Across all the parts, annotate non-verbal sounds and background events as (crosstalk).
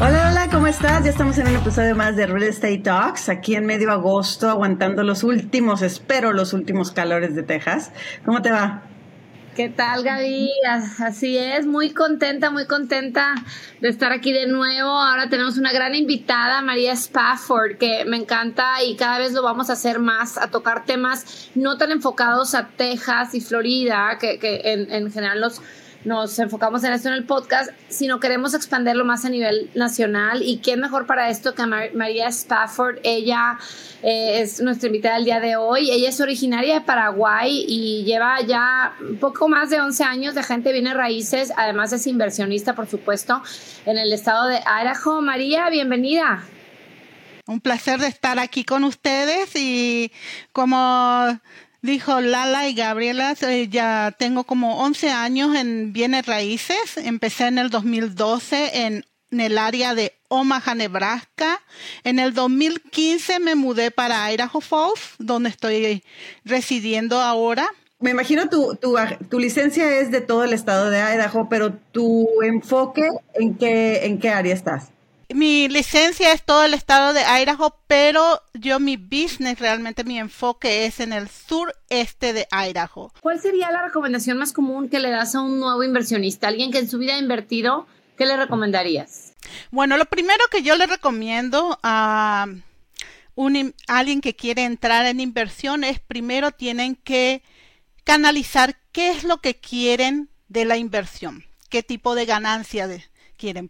Hola, hola, ¿cómo estás? Ya estamos en un episodio más de Real Estate Talks, aquí en medio agosto, aguantando los últimos, espero los últimos calores de Texas. ¿Cómo te va? ¿Qué tal, Gaby? Así es, muy contenta, muy contenta de estar aquí de nuevo. Ahora tenemos una gran invitada, María Spafford, que me encanta y cada vez lo vamos a hacer más, a tocar temas no tan enfocados a Texas y Florida, que, que en, en general los nos enfocamos en esto en el podcast, sino queremos expandirlo más a nivel nacional. ¿Y quién mejor para esto que María Spafford? Ella eh, es nuestra invitada del día de hoy. Ella es originaria de Paraguay y lleva ya poco más de 11 años de gente viene raíces. Además es inversionista, por supuesto, en el estado de Idaho. María, bienvenida. Un placer de estar aquí con ustedes y como Dijo Lala y Gabriela, eh, ya tengo como 11 años en bienes raíces. Empecé en el 2012 en, el área de Omaha, Nebraska. En el 2015 me mudé para Idaho Falls, donde estoy residiendo ahora. Me imagino tu, tu, tu, licencia es de todo el estado de Idaho, pero tu enfoque, ¿en qué, en qué área estás? Mi licencia es todo el estado de Idaho, pero yo mi business, realmente mi enfoque es en el sureste de Idaho. ¿Cuál sería la recomendación más común que le das a un nuevo inversionista, alguien que en su vida ha invertido? ¿Qué le recomendarías? Bueno, lo primero que yo le recomiendo a un, alguien que quiere entrar en inversión es primero tienen que canalizar qué es lo que quieren de la inversión, qué tipo de ganancia de,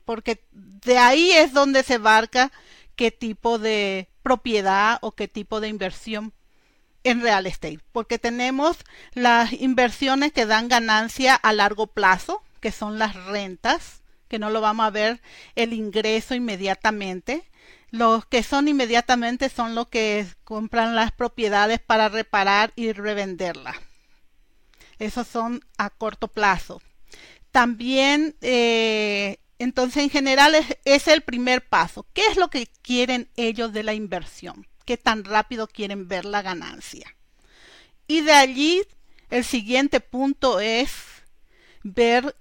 porque de ahí es donde se barca qué tipo de propiedad o qué tipo de inversión en real estate, porque tenemos las inversiones que dan ganancia a largo plazo, que son las rentas, que no lo vamos a ver el ingreso inmediatamente. Los que son inmediatamente son los que compran las propiedades para reparar y revenderlas. Esos son a corto plazo. También eh, entonces, en general es, el primer paso. ¿Qué es lo que quieren ellos de la inversión? ¿Qué tan rápido quieren ver la ganancia? Y de allí, el siguiente punto es ver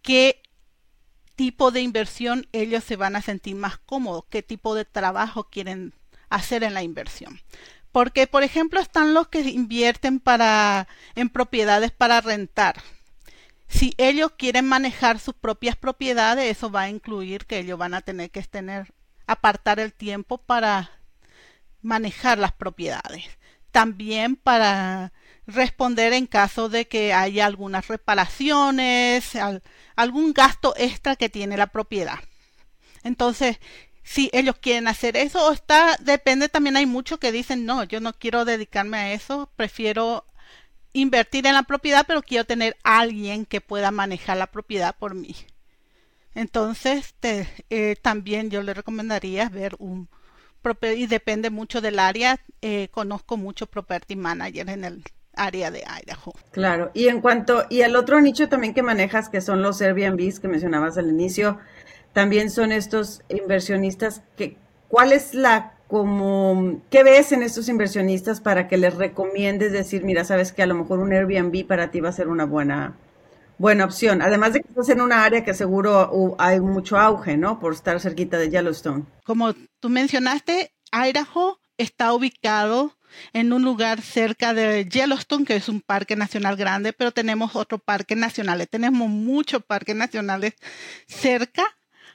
qué tipo de inversión ellos se van a sentir más cómodos, qué tipo de trabajo quieren hacer en la inversión. Porque, por ejemplo, están los que invierten para, en propiedades para rentar si ellos quieren manejar sus propias propiedades, eso va a incluir que ellos van a tener que tener, apartar el tiempo para manejar las propiedades. También para responder en caso de que haya algunas reparaciones, algún gasto extra que tiene la propiedad. Entonces, si ellos quieren hacer eso, o está, depende también, hay muchos que dicen, no, yo no quiero dedicarme a eso, prefiero invertir en la propiedad, pero quiero tener alguien que pueda manejar la propiedad por mí. Entonces, eh, también yo le recomendaría ver un y depende mucho del área. Eh, conozco muchos property managers en el área de Idaho. Claro, y en cuanto, y el otro nicho también que manejas, que son los Airbnbs que mencionabas al inicio, también son estos inversionistas que, ¿cuál es la como, ¿qué ves en estos inversionistas para que les recomiendes decir, mira, sabes que a lo mejor un Airbnb para ti va a ser una buena, buena opción? Además de que estás en una área que seguro hay mucho auge, ¿no? Por estar cerquita de Yellowstone. Como tú mencionaste, Idaho está ubicado en un lugar cerca de Yellowstone, que es un parque nacional grande, pero tenemos otro parque nacional. Tenemos muchos parques nacionales cerca.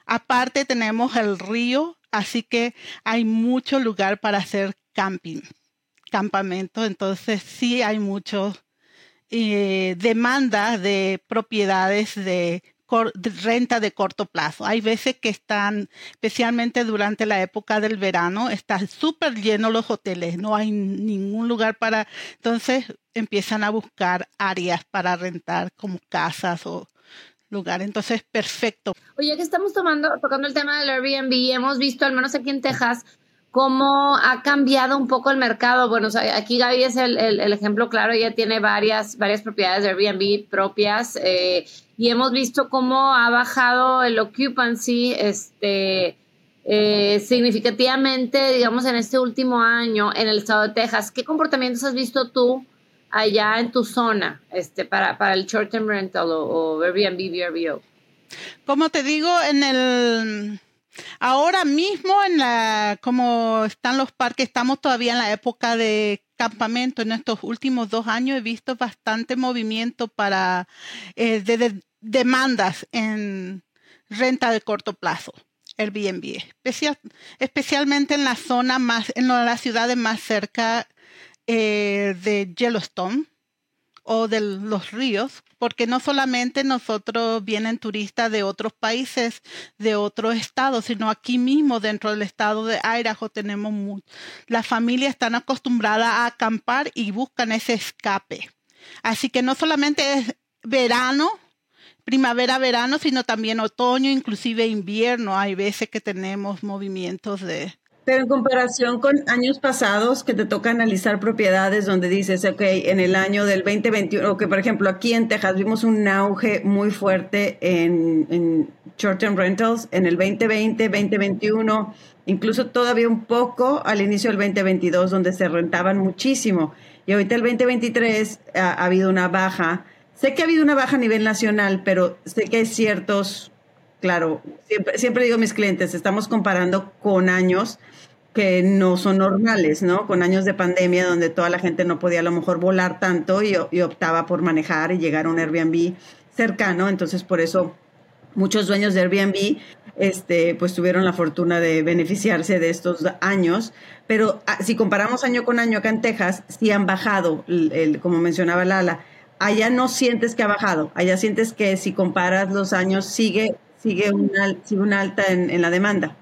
Aparte tenemos el río así que hay mucho lugar para hacer camping, campamento, entonces sí hay mucho eh, demanda de propiedades de, renta de corto plazo. Hay veces que están, especialmente durante la época del verano, están súper llenos los hoteles, no hay ningún lugar para, entonces empiezan a buscar áreas para rentar como casas o lugar. Entonces, perfecto. Oye, que estamos tomando, tocando el tema del Airbnb, hemos visto, al menos aquí en Texas, cómo ha cambiado un poco el mercado. Bueno, aquí Gaby es el, ejemplo claro, ella tiene varias, varias propiedades de Airbnb propias eh, y hemos visto cómo ha bajado el occupancy este, eh, significativamente, digamos, en este último año en el estado de Texas. ¿Qué comportamientos has visto tú allá en tu zona este, para, para el short-term rental o, Airbnb, VRBO? Como te digo, en el Ahora mismo, en la, como están los parques, estamos todavía en la época de campamento. En estos últimos dos años he visto bastante movimiento para eh, de, demandas en renta de corto plazo. Airbnb, especial, especialmente en la zona más, en las ciudades más cerca eh, de Yellowstone o de los ríos, porque no solamente nosotros vienen turistas de otros países, de otros estados, sino aquí mismo dentro del estado de Idaho tenemos las familias están acostumbradas a acampar y buscan ese escape. Así que no solamente es verano, primavera, verano, sino también otoño, inclusive invierno. Hay veces que tenemos movimientos de, pero en comparación con años pasados que te toca analizar propiedades donde dices, ok, en el año del 2021, o que por ejemplo aquí en Texas vimos un auge muy fuerte en, short-term rentals en el 2020, 2021, incluso todavía un poco al inicio del 2022 donde se rentaban muchísimo. Y ahorita el 2023 ha, ha habido una baja. Sé que ha habido una baja a nivel nacional, pero sé que hay ciertos claro, siempre, siempre digo a mis clientes, estamos comparando con años que no son normales, ¿no? Con años de pandemia donde toda la gente no podía a lo mejor volar tanto y, optaba por manejar y llegar a un Airbnb cercano. Entonces, por eso muchos dueños de Airbnb este, pues tuvieron la fortuna de beneficiarse de estos años. Pero ah, si comparamos año con año acá en Texas, sí han bajado, el, como mencionaba Lala. Allá no sientes que ha bajado, allá sientes que si comparas los años sigue, sigue, una, sigue una alta en, en la demanda.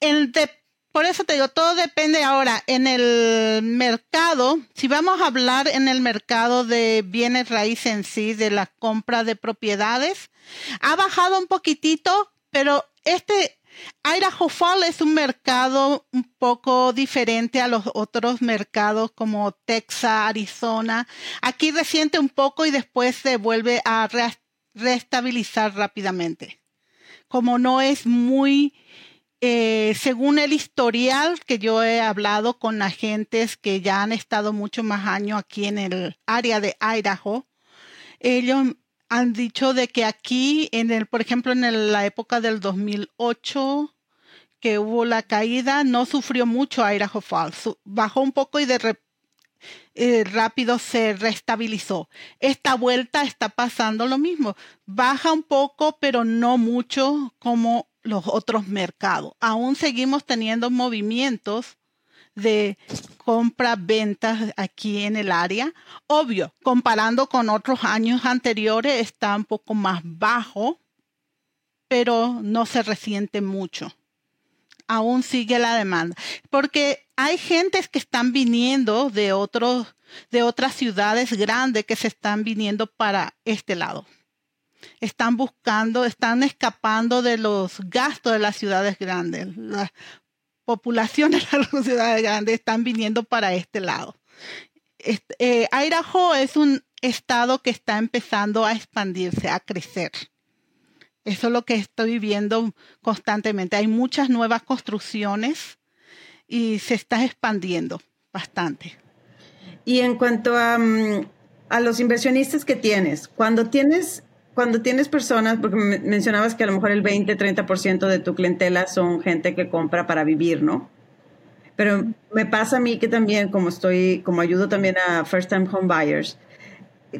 De por eso te digo, todo depende ahora en el mercado. Si vamos a hablar en el mercado de bienes raíces en sí, de la compra de propiedades, ha bajado un poquitito, pero este Idaho es un mercado un poco diferente a los otros mercados como Texas, Arizona. Aquí resiente un poco y después se vuelve a restabilizar rápidamente. Como no es muy eh, según el historial que yo he hablado con agentes que ya han estado mucho más años aquí en el área de Idaho, ellos han dicho de que aquí, en el, por ejemplo, en la época del 2008, que hubo la caída, no sufrió mucho Idaho Falls. Bajó un poco y de eh, rápido se restabilizó. Esta vuelta está pasando lo mismo. Baja un poco, pero no mucho como los otros mercados. Aún seguimos teniendo movimientos de compra-ventas aquí en el área. Obvio, comparando con otros años anteriores, está un poco más bajo, pero no se resiente mucho. Aún sigue la demanda, porque hay gentes que están viniendo de otros, de otras ciudades grandes que se están viniendo para este lado están buscando, están escapando de los gastos de las ciudades grandes. Las poblaciones de las ciudades grandes están viniendo para este lado. Idaho es un estado que está empezando a expandirse, a crecer. Eso es lo que estoy viendo constantemente. Hay muchas nuevas construcciones y se está expandiendo bastante. Y en cuanto a, mm, a los inversionistas que tienes, cuando tienes cuando tienes personas, porque mencionabas que a lo mejor el 20, 30% de tu clientela son gente que compra para vivir, ¿no? Pero me pasa a mí que también, como estoy, como ayudo también a first time home buyers,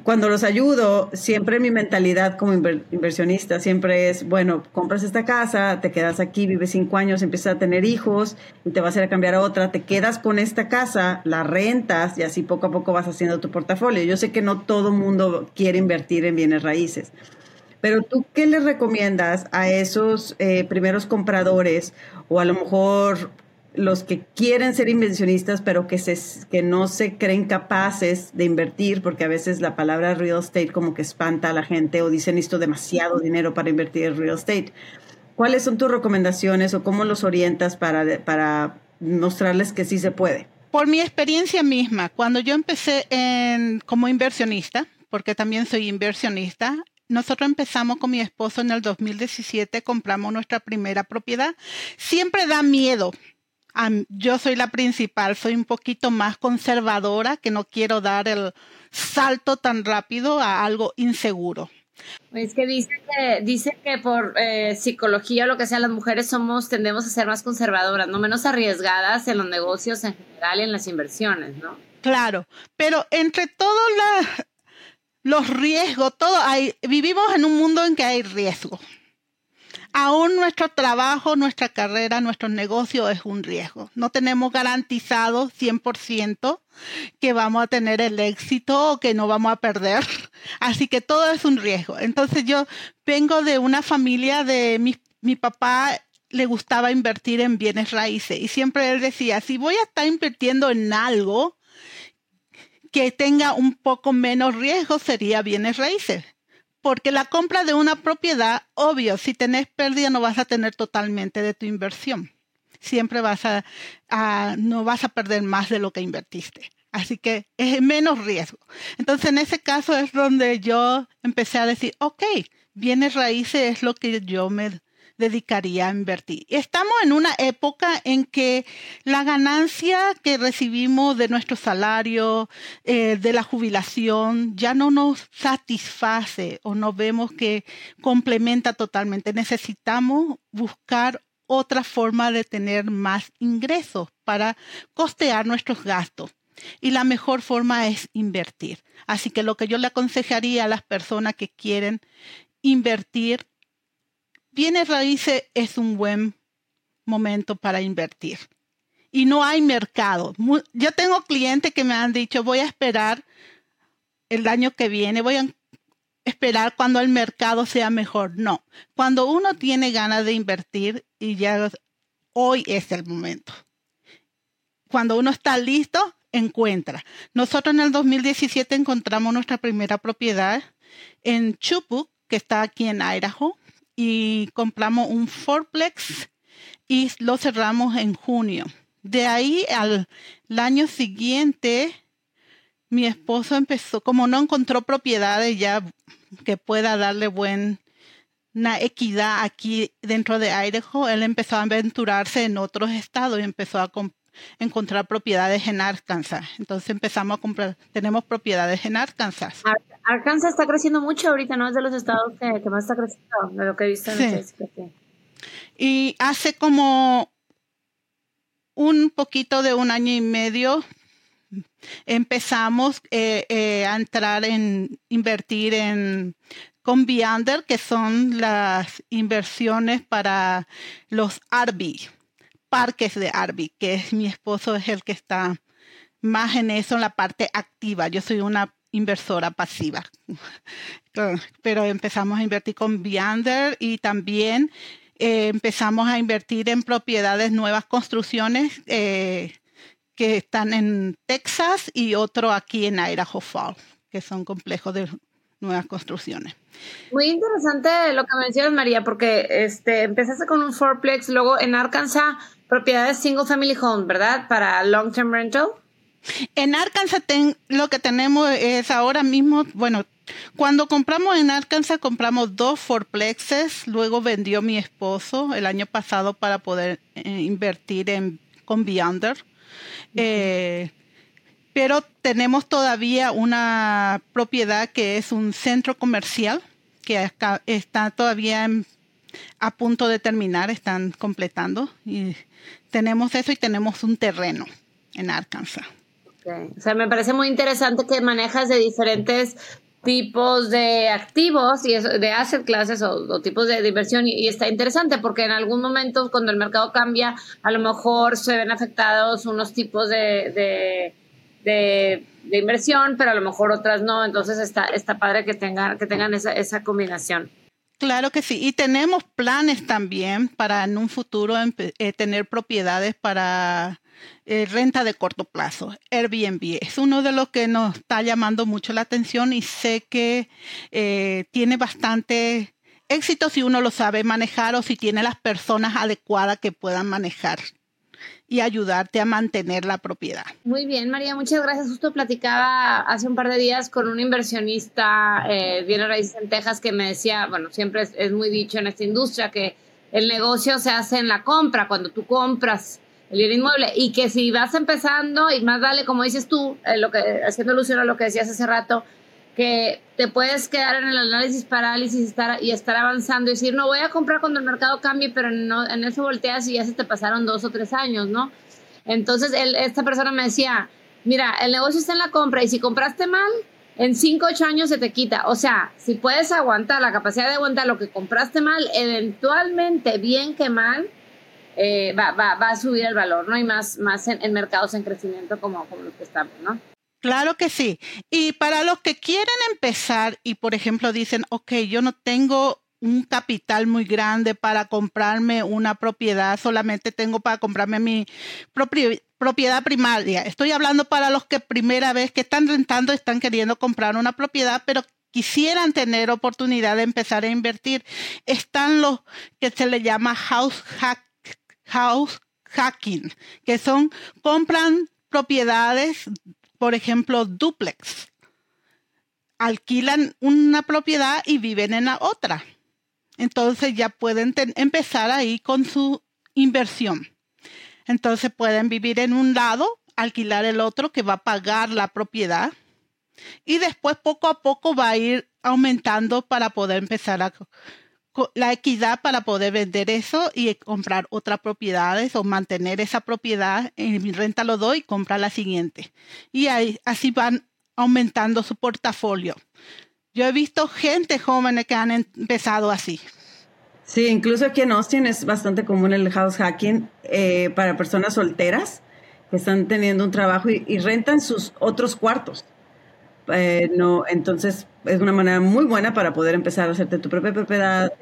cuando los ayudo, siempre mi mentalidad como inversionista siempre es, bueno, compras esta casa, te quedas aquí, vives cinco años, empiezas a tener hijos y te vas a ir a cambiar a otra, te quedas con esta casa, la rentas y así poco a poco vas haciendo tu portafolio. Yo sé que no todo mundo quiere invertir en bienes raíces, pero tú, ¿qué le recomiendas a esos eh, primeros compradores o a lo mejor los que quieren ser inversionistas, pero que, se, que no se creen capaces de invertir, porque a veces la palabra real estate como que espanta a la gente o dicen esto demasiado dinero para invertir en real estate. ¿Cuáles son tus recomendaciones o cómo los orientas para, para mostrarles que sí se puede? Por mi experiencia misma, cuando yo empecé en, como inversionista, porque también soy inversionista, nosotros empezamos con mi esposo en el 2017, compramos nuestra primera propiedad. Siempre da miedo. Yo soy la principal, soy un poquito más conservadora, que no quiero dar el salto tan rápido a algo inseguro. Es que dice que, dice que por eh, psicología o lo que sea, las mujeres somos, tendemos a ser más conservadoras, no menos arriesgadas en los negocios en general y en las inversiones, ¿no? Claro, pero entre todos los riesgos, todo hay, vivimos en un mundo en que hay riesgo. Aún nuestro trabajo, nuestra carrera, nuestro negocio es un riesgo. No tenemos garantizado 100% que vamos a tener el éxito o que no vamos a perder. Así que todo es un riesgo. Entonces yo vengo de una familia de mi, mi papá le gustaba invertir en bienes raíces y siempre él decía, si voy a estar invirtiendo en algo que tenga un poco menos riesgo sería bienes raíces porque la compra de una propiedad, obvio, si tenés pérdida no vas a tener totalmente de tu inversión. Siempre vas a, no vas a perder más de lo que invertiste. Así que es menos riesgo. Entonces, en ese caso es donde yo empecé a decir, ok, bienes raíces es lo que yo me dedicaría a invertir. Estamos en una época en que la ganancia que recibimos de nuestro salario, eh, de la jubilación, ya no nos satisface o no vemos que complementa totalmente. Necesitamos buscar otra forma de tener más ingresos para costear nuestros gastos. Y la mejor forma es invertir. Así que lo que yo le aconsejaría a las personas que quieren invertir bienes raíces es un buen momento para invertir. Y no hay mercado. Yo tengo clientes que me han dicho, voy a esperar el año que viene, voy a esperar cuando el mercado sea mejor. No, cuando uno tiene ganas de invertir y ya hoy es el momento. Cuando uno está listo, encuentra. Nosotros en el 2017 encontramos nuestra primera propiedad en Chupuk, que está aquí en Idaho y compramos un fourplex y lo cerramos en junio. De ahí al año siguiente, mi esposo empezó, como no encontró propiedades ya que pueda darle buena equidad aquí dentro de Idaho, él empezó a aventurarse en otros estados y empezó a encontrar propiedades en Arkansas. Entonces empezamos a comprar, tenemos propiedades en Arkansas. Arkansas está creciendo mucho ahorita, ¿no? Es de los estados que, más está creciendo, de lo que he visto en sí. Y hace como un poquito de un año y medio empezamos eh, eh, a entrar en invertir en con Beyonder, que son las inversiones para los RV, parques de RV, que es mi esposo es el que está más en eso, en la parte activa. Yo soy una inversora pasiva. (laughs) Pero empezamos a invertir con Beyonder y también eh, empezamos a invertir en propiedades, nuevas construcciones eh, que están en Texas y otro aquí en Idaho Falls, que son complejos de nuevas construcciones. Muy interesante lo que mencionas, María, porque este, empezaste con un fourplex, luego en Arkansas, propiedades single family home, ¿verdad? Para long term rental. En Arkansas lo que tenemos es ahora mismo, bueno, cuando compramos en Arkansas compramos dos forplexes, luego vendió mi esposo el año pasado para poder eh, invertir en con Beyonder. Eh, pero tenemos todavía una propiedad que es un centro comercial que está todavía a punto de terminar, están completando. Y tenemos eso y tenemos un terreno en Arkansas. O sea, me parece muy interesante que manejas de diferentes tipos de activos y de asset classes o, tipos de, inversión y, está interesante porque en algún momento cuando el mercado cambia a lo mejor se ven afectados unos tipos de, de, inversión pero a lo mejor otras no entonces está, está padre que tengan, que tengan esa, esa combinación. Claro que sí. Y tenemos planes también para en un futuro eh, tener propiedades para eh, renta de corto plazo. Airbnb es uno de los que nos está llamando mucho la atención y sé que eh, tiene bastante éxito si uno lo sabe manejar o si tiene las personas adecuadas que puedan manejar y ayudarte a mantener la propiedad. Muy bien, María, muchas gracias. Justo platicaba hace un par de días con un inversionista eh, de raíces en Texas que me decía, bueno, siempre es, muy dicho en esta industria que el negocio se hace en la compra, cuando tú compras el bien inmueble y que si vas empezando y más vale, como dices tú, eh, lo que haciendo alusión a lo que decías hace rato, que te puedes quedar en el análisis parálisis y estar, y estar avanzando y decir, no voy a comprar cuando el mercado cambie, pero no, en eso volteas y ya se te pasaron dos o tres años, ¿no? Entonces, esta persona me decía, mira, el negocio está en la compra y si compraste mal, en cinco, ocho años se te quita. O sea, si puedes aguantar la capacidad de aguantar lo que compraste mal, eventualmente, bien que mal, eh, va, va, va, a subir el valor, ¿no? Y más, más en, en mercados en crecimiento como, como los que estamos, ¿no? Claro que sí. Y para los que quieren empezar y, por ejemplo, dicen, ok, yo no tengo un capital muy grande para comprarme una propiedad, solamente tengo para comprarme mi propiedad primaria. Estoy hablando para los que primera vez que están rentando, están queriendo comprar una propiedad, pero quisieran tener oportunidad de empezar a invertir. Están los que se le llama house, house hacking, que son, compran propiedades por ejemplo, duplex. Alquilan una propiedad y viven en la otra. Entonces ya pueden empezar ahí con su inversión. Entonces pueden vivir en un lado, alquilar el otro que va a pagar la propiedad y después poco a poco va a ir aumentando para poder empezar a la equidad para poder vender eso y comprar otras propiedades o mantener esa propiedad en renta lo doy y comprar la siguiente. Y así van aumentando su portafolio. Yo he visto gente joven que han empezado así. Sí, incluso aquí en Austin es bastante común el house hacking eh, para personas solteras que están teniendo un trabajo y rentan sus otros cuartos. Eh, no, entonces es una manera muy buena para poder empezar a hacerte tu propia propiedad.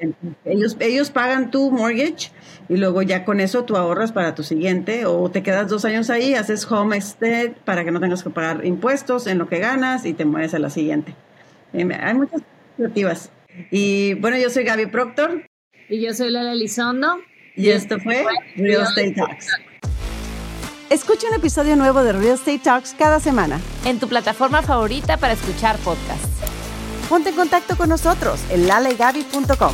Ellos, ellos pagan tu mortgage y luego ya con eso tú ahorras para tu siguiente o te quedas dos años ahí, haces homestead para que no tengas que pagar impuestos en lo que ganas y te mueves a la siguiente. Eh, hay muchas alternativas. Y bueno, yo soy Gaby Proctor. Y yo soy Lela Elizondo. Y esto fue Real Estate Talks. Escucha un episodio nuevo de Real Estate Talks cada semana. En tu plataforma favorita para escuchar podcasts. Ponte en contacto con nosotros en lalegaby.com.